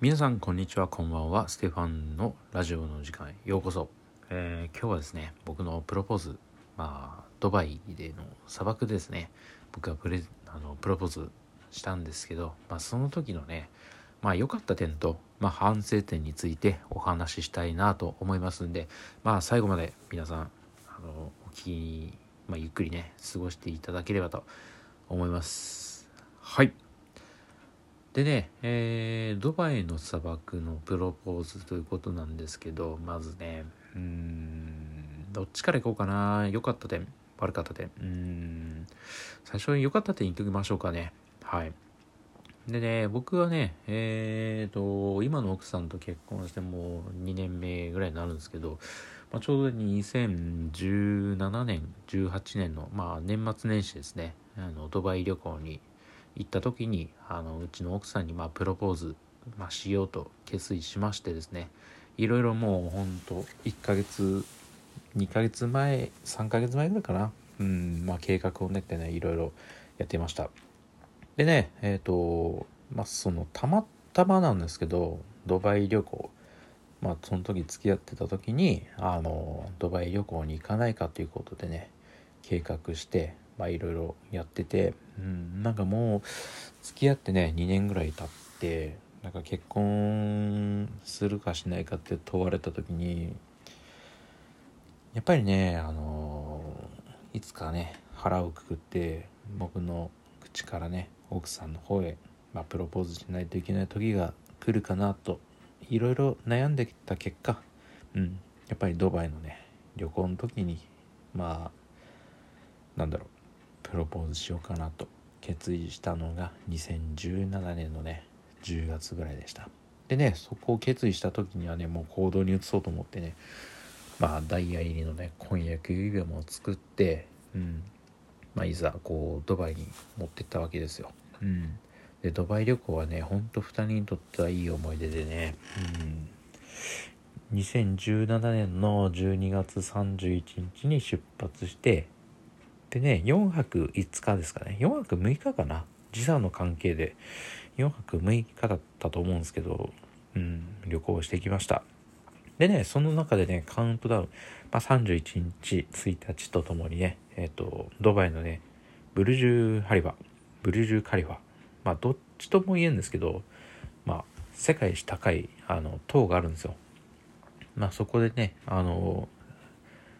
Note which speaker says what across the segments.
Speaker 1: 皆さんこんにちはこんばんは。ステファンのラジオの時間へようこそ、えー、今日はですね僕のプロポーズまあドバイでの砂漠ですね。僕がプレあのプロポーズしたんですけど、まあ、その時のねまあ良かった点と、まあ、反省点についてお話ししたいなと思いますんでまあ最後まで皆さんあのお聞き、まあ、ゆっくりね過ごしていただければと思いますはいでね、えー、ドバイの砂漠のプロポーズということなんですけど、まずね、うーん、どっちからいこうかな。良かった点、悪かった点。うん、最初に良かった点言っておきましょうかね。はい。でね、僕はね、えーと、今の奥さんと結婚してもう2年目ぐらいになるんですけど、まあ、ちょうど2017年、18年の、まあ、年末年始ですね、あのドバイ旅行に行った時にあのうちの奥さんにまあプロポーズ、まあ、しようと決意しましてですね。いろいろもうほんと1ヶ月2ヶ月前3ヶ月前ぐらいかな。うんまあ計画を練ってねいろいろやってました。でねえっ、ー、とまあそのたまたまなんですけどドバイ旅行。まあその時付き合ってた時にあのドバイ旅行に行かないかということでね計画していろいろやってて、うん、なんかもう付き合ってね2年ぐらい経ってなんか結婚するかしないかって問われた時にやっぱりねあのいつかね腹をくくって僕の口からね奥さんの方へ、まあ、プロポーズしないといけない時が来るかなといろいろ悩んできた結果、うん、やっぱりドバイのね旅行の時にまあなんだろうプロポーズしようかなと決意したのが2017年のね10月ぐらいでした。でねそこを決意した時にはねもう行動に移そうと思ってねまあダイヤ入りのね婚約指輪も作ってうんまあいざこうドバイに持ってったわけですよ。うん。でドバイ旅行はねほんと2人にとってはいい思い出でねうん2017年の12月31日に出発してでね、4泊5日ですかね。4泊6日かな。時差の関係で4泊6日だったと思うんですけど、うん、旅行してきました。でね、その中でね、カウントダウン、まあ、31日、1日とともにね、えっ、ー、と、ドバイのね、ブルジュハリファ、ブルジュカリファ、まあ、どっちとも言えんですけど、まあ、世界一高い、あの、塔があるんですよ。まあ、そこでね、あの、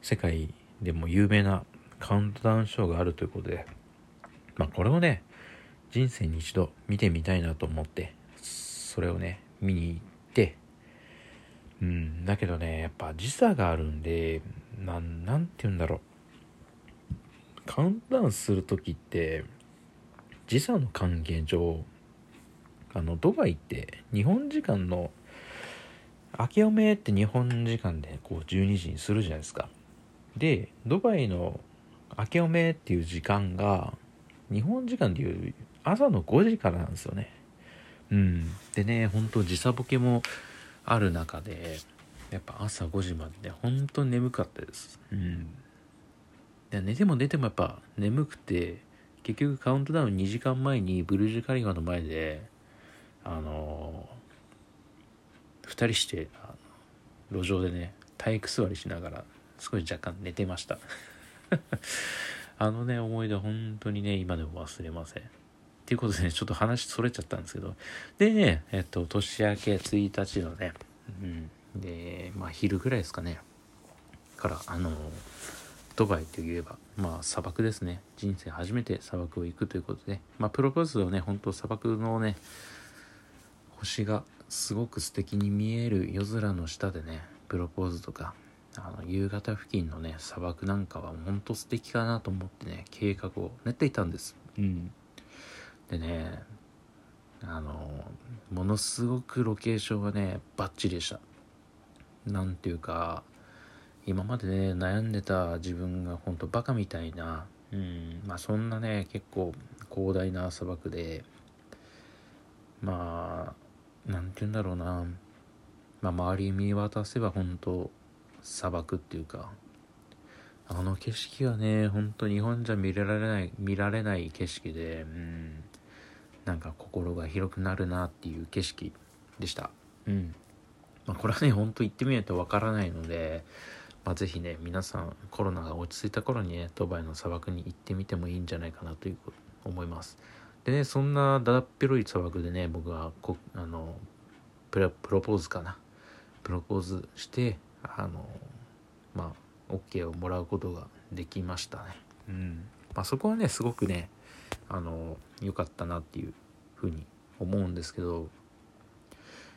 Speaker 1: 世界でも有名なカウントダウンショーがあるということで、まあこれをね、人生に一度見てみたいなと思って、それをね、見に行って、うん、だけどね、やっぱ時差があるんで、なん、なんて言うんだろう。カウントダウンする時って、時差の関係上、あの、ドバイって日本時間の明けおめって日本時間でこう12時にするじゃないですか。で、ドバイの明けおめっていう時間が日本時間でいう朝の5時からなんですよね。うん。でね、ほんと時差ボケもある中で、やっぱ朝5時までね、ほんと眠かったです。うん。で寝ても寝てもやっぱ眠くて、結局カウントダウン2時間前にブルージュカリファの前で、あのー、2人して、路上でね、体育座りしながら、少し若干寝てました。あのね、思い出本当にね、今でも忘れません。っていうことでね、ちょっと話それちゃったんですけど、でね、えっと、年明け1日のね、うん、で、まあ昼ぐらいですかね、から、あの、ドバイといえば、まあ砂漠ですね。人生初めて砂漠を行くということで、まあプロポーズをね、本当砂漠のね、星がすごく素敵に見える夜空の下でね、プロポーズとか、あの夕方付近のね砂漠なんかはほんと素敵かなと思ってね計画を練っていたんです。うん。でねあのものすごくロケーションはねバッチリでした。なんていうか今までね悩んでた自分がほんとバカみたいなうんまあそんなね結構広大な砂漠でまあなんて言うんだろうなまあ周り見渡せば本当砂漠っていうかあの景色はねほんと日本じゃ見られない見られない景色でうんなんか心が広くなるなっていう景色でした。うんまあ、これはねほんと行ってみないとわからないのでまあ、ぜひね皆さんコロナが落ち着いた頃にねドバイの砂漠に行ってみてもいいんじゃないかなという思います。でねそんなだだっ広い砂漠でね僕はこあのプロポーズかな。プロポーズしてあのまあ OK をもらうことができましたね。うん。まあそこはねすごくねあの良かったなっていうふうに思うんですけど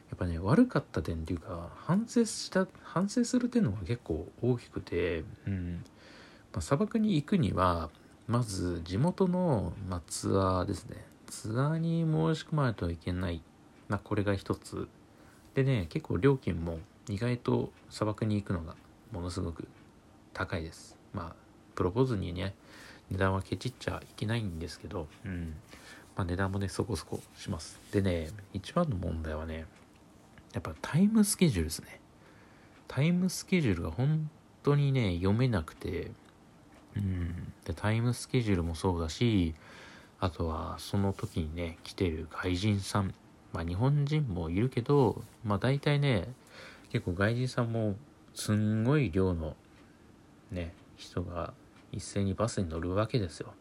Speaker 1: やっぱね悪かった点っていうか反省した反省する点のが結構大きくて、うん。まあ、砂漠に行くにはまず地元の、まあ、ツアーですね。ツアーに申し込まないといけない、まあ、これが一つ。でね結構料金も意外と砂漠に行くのがものすごく高いです。まあプロポーズにね値段はケチっちゃいけないんですけど、うん。まあ、値段もねそこそこします。でね一番の問題はねやっぱタイムスケジュールですね。タイムスケジュールが本当にね読めなくて。うん。でタイムスケジュールもそうだしあとはその時にね来てる外人さん。まあ日本人もいるけどまあ大体ね結構外人さんもすんごい量のね人が一斉にバスに乗るわけですよ。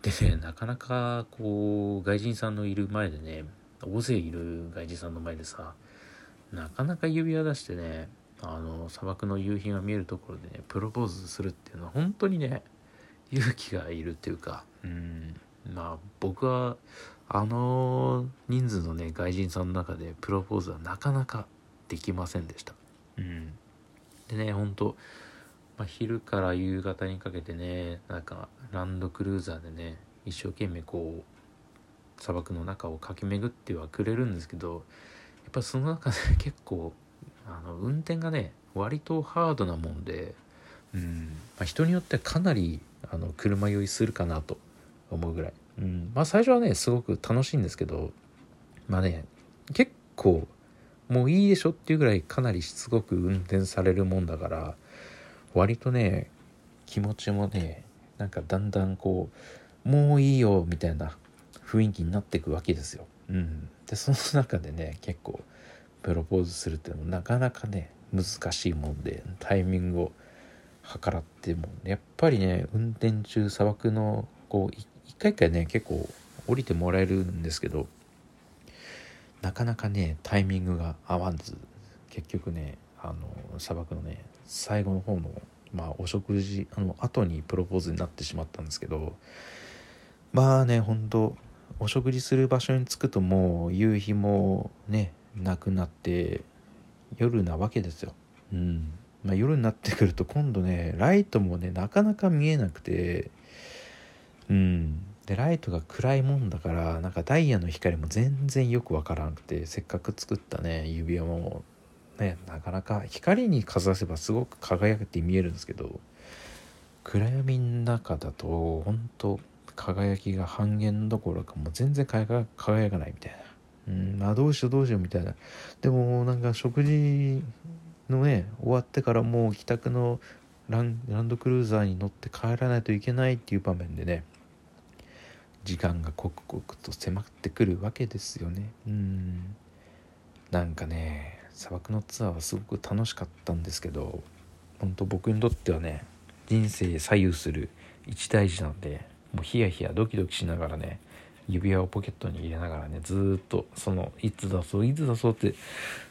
Speaker 1: でねなかなかこう外人さんのいる前でね大勢いる外人さんの前でさなかなか指輪出してねあの砂漠の夕日が見えるところでねプロポーズするっていうのは本当にね勇気がいるっていうかうん。まあ僕はあの人数のね外人さんの中でプロポーズはなかなかできませんでした。うん。でね本当まあ、昼から夕方にかけてねなんかランドクルーザーでね一生懸命こう砂漠の中を駆け巡ってはくれるんですけどやっぱその中で結構あの運転がね割とハードなもんで、うんまあ、人によってはかなりあの車酔いするかなと思うぐらい、うんまあ、最初はねすごく楽しいんですけどまあね結構もういいでしょっていうぐらいかなりしつこく運転されるもんだから割とね気持ちもねなんかだんだんこうもういいよみたいな雰囲気になっていくわけですよ。うん、でその中でね結構プロポーズするっていうのもなかなかね難しいもんでタイミングを計らってもやっぱりね運転中砂漠のこう一回一回ね結構降りてもらえるんですけどなかなかねタイミングが合わず結局ねあの砂漠のね最後の方のまあお食事あの後にプロポーズになってしまったんですけどまあねほんとお食事する場所に着くともう夕日もねなくなって夜なわけですよ。うんまあ、夜になってくると今度ねライトもねなかなか見えなくてうんでライトが暗いもんだからなんかダイヤの光も全然よくわからなくてせっかく作ったね指輪もねなかなか光にかざせばすごく輝けて見えるんですけど暗闇の中だと本当輝きが半減どころかもう全然輝かないみたいな。うん、あどうしようどうしようみたいな。でもなんか食事のね終わってからもう帰宅のランランドクルーザーに乗って帰らないといけないっていう場面でね時間が刻々と迫ってくるわけですよね。うんなんかね砂漠のツアーはすごく楽しかったんですけど本当僕にとってはね人生左右する一大事なんでもうヒヤヒヤドキドキしながらね指輪をポケットに入れながらねずっとそのいつ出そういつ出そうって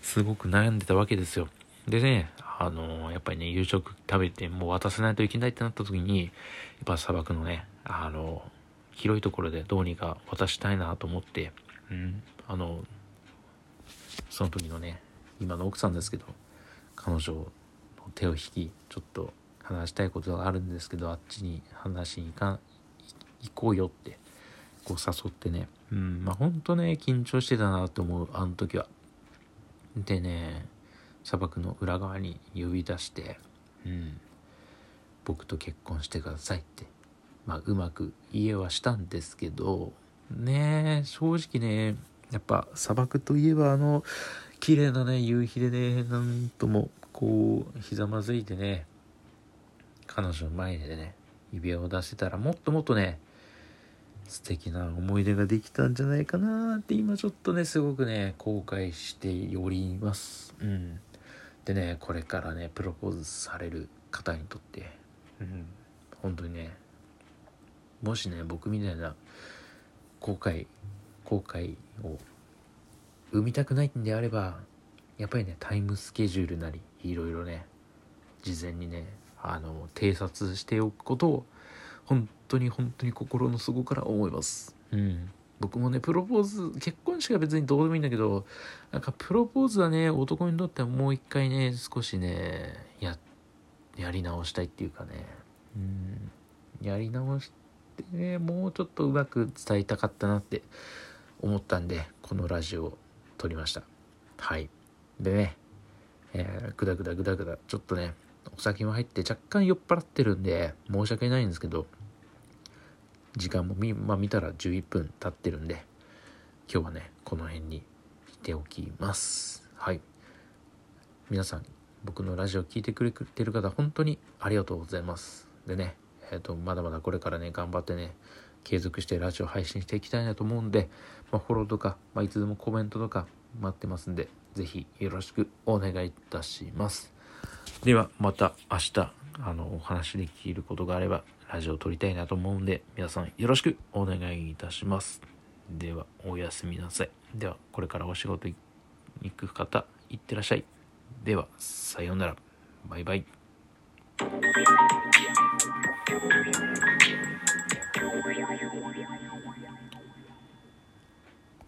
Speaker 1: すごく悩んでたわけですよ。でねあのー、やっぱりね夕食食べてもう渡せないといけないってなった時にやっぱ砂漠のねあのー、広いところでどうにか渡したいなと思ってうんあのその時のね今の奥さんですけど彼女の手を引きちょっと話したいことがあるんですけどあっちに話しに行か行こうよってこう誘ってね。うんまあほんとね緊張してたなと思うあの時は。でね砂漠の裏側に呼び出してうん僕と結婚してくださいって。まあうまく家はしたんですけどね正直ねやっぱ砂漠といえばあの綺麗なね夕日でねなんともこうひざまずいてね彼女の前でね指輪を出せたらもっともっとね素敵な思い出ができたんじゃないかなって今ちょっとねすごくね後悔しております。うん。でねこれからねプロポーズされる方にとってうん。本当にねもしね僕みたいな後悔後悔を生みたくないんであればやっぱりねタイムスケジュールなりいろいろね事前にねあの偵察しておくことを本当に本当に心の底から思います。うん。僕もねプロポーズ結婚式は別にどうでもいいんだけどなんかプロポーズはね男にとってはもう一回ね少しねややり直したいっていうかね。うん。やり直してねもうちょっとうまく伝えたかったなって思ったんでこのラジオを撮りました。はい。でねえー、ぐだぐだぐだぐだちょっとねお酒も入って若干酔っ払ってるんで申し訳ないんですけど時間も見,、まあ、見たら11分経ってるんで今日はねこの辺にしておきます。はい。皆さん僕のラジオ聴いてくれてる方本当にありがとうございます。でねえっ、ー、とまだまだこれからね頑張ってね継続してラジオ配信していきたいなと思うんで、まあ、フォローとか、まあ、いつでもコメントとか待ってますんで是非よろしくお願いいたします。ではまた明日。あのお話できることがあればラジオを撮りたいなと思うんで皆さんよろしくお願いいたします。ではおやすみなさい。ではこれからお仕事行く方いってらっしゃい。ではさようなら。バイバイ。